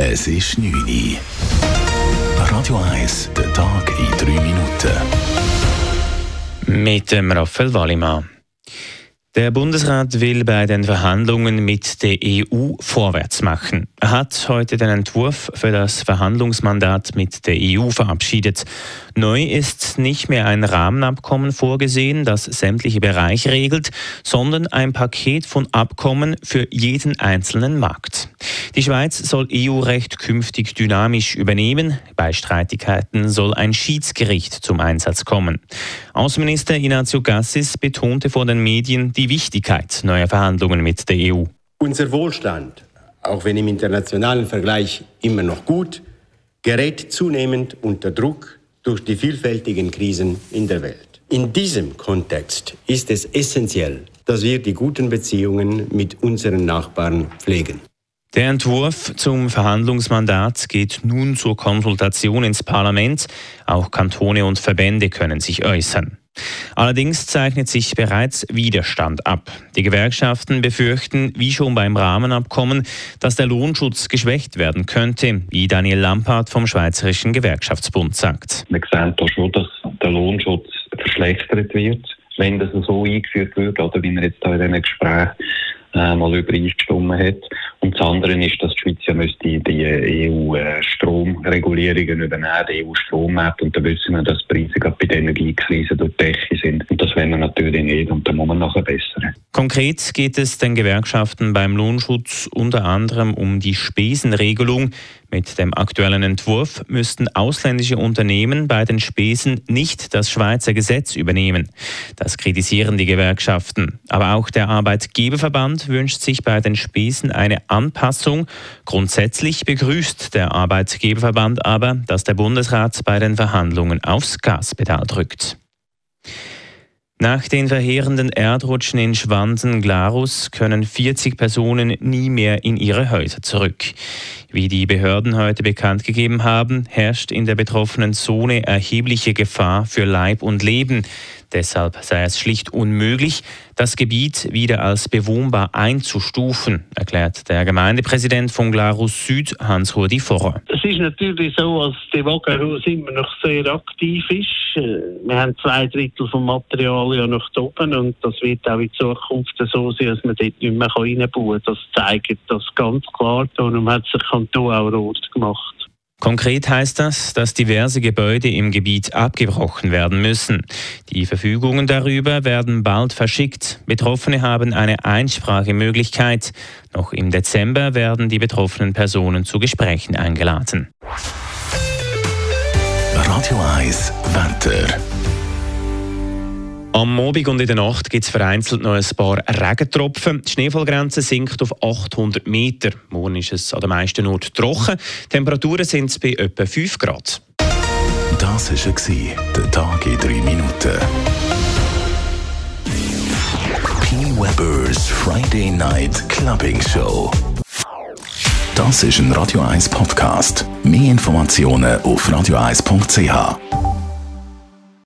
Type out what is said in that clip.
Es ist 9 Uhr. Radio 1, der Tag in 3 Minuten. Mit dem Raphael Wallimann. Der Bundesrat will bei den Verhandlungen mit der EU vorwärts machen. Er hat heute den Entwurf für das Verhandlungsmandat mit der EU verabschiedet. Neu ist nicht mehr ein Rahmenabkommen vorgesehen, das sämtliche Bereiche regelt, sondern ein Paket von Abkommen für jeden einzelnen Markt. Die Schweiz soll EU-Recht künftig dynamisch übernehmen. Bei Streitigkeiten soll ein Schiedsgericht zum Einsatz kommen. Außenminister Ignazio Gassis betonte vor den Medien die Wichtigkeit neuer Verhandlungen mit der EU. Unser Wohlstand, auch wenn im internationalen Vergleich immer noch gut, gerät zunehmend unter Druck durch die vielfältigen Krisen in der Welt. In diesem Kontext ist es essentiell, dass wir die guten Beziehungen mit unseren Nachbarn pflegen. Der Entwurf zum Verhandlungsmandat geht nun zur Konsultation ins Parlament. Auch Kantone und Verbände können sich äußern. Allerdings zeichnet sich bereits Widerstand ab. Die Gewerkschaften befürchten, wie schon beim Rahmenabkommen, dass der Lohnschutz geschwächt werden könnte, wie Daniel Lampard vom Schweizerischen Gewerkschaftsbund sagt. Wir sehen da schon, dass der Lohnschutz verschlechtert wird, wenn das so eingeführt wird, oder wie wir jetzt da in diesen Gesprächen äh, mal übereingestimmt hat. Und das andere ist, dass die Schweiz ja müsste die EU-Stromregulierungen übernehmen, die EU-Strommarkt. Und da wissen wir, dass die Preise gerade bei der Energiekrise durch die Decke sind. Und das wollen wir natürlich nicht. Und da muss man nachher bessern. Konkret geht es den Gewerkschaften beim Lohnschutz unter anderem um die Spesenregelung. Mit dem aktuellen Entwurf müssten ausländische Unternehmen bei den Spesen nicht das Schweizer Gesetz übernehmen. Das kritisieren die Gewerkschaften. Aber auch der Arbeitgeberverband wünscht sich bei den Spesen eine Anpassung. Grundsätzlich begrüßt der Arbeitgeberverband aber, dass der Bundesrat bei den Verhandlungen aufs Gaspedal drückt. Nach den verheerenden Erdrutschen in Schwansen-Glarus können 40 Personen nie mehr in ihre Häuser zurück. Wie die Behörden heute bekannt gegeben haben, herrscht in der betroffenen Zone erhebliche Gefahr für Leib und Leben. Deshalb sei es schlicht unmöglich, das Gebiet wieder als bewohnbar einzustufen, erklärt der Gemeindepräsident von Glarus Süd, Hans-Rudi Vorrer. Es ist natürlich so, dass die Wagenhaus immer noch sehr aktiv ist. Wir haben zwei Drittel vom Material ja noch oben und das wird auch in Zukunft so sein, dass man dort nicht mehr reinbauen kann. Das zeigt das ganz klar. Darum hat sich Kanton auch rot gemacht. Konkret heißt das, dass diverse Gebäude im Gebiet abgebrochen werden müssen. Die Verfügungen darüber werden bald verschickt. Betroffene haben eine Einsprachemöglichkeit. Noch im Dezember werden die betroffenen Personen zu Gesprächen eingeladen. Radio 1 Wetter. Am Morgen und in der Nacht gibt es vereinzelt noch ein paar Regentropfen. Die Schneefallgrenze sinkt auf 800 Meter. Morgen ist es an den meisten Orten trocken. Die Temperaturen sind bei etwa 5 Grad. Das war der Tag in 3 Minuten. P. Weber's Friday Night Clubbing Show. Das ist ein Radio 1 Podcast. Mehr Informationen auf radio1.ch.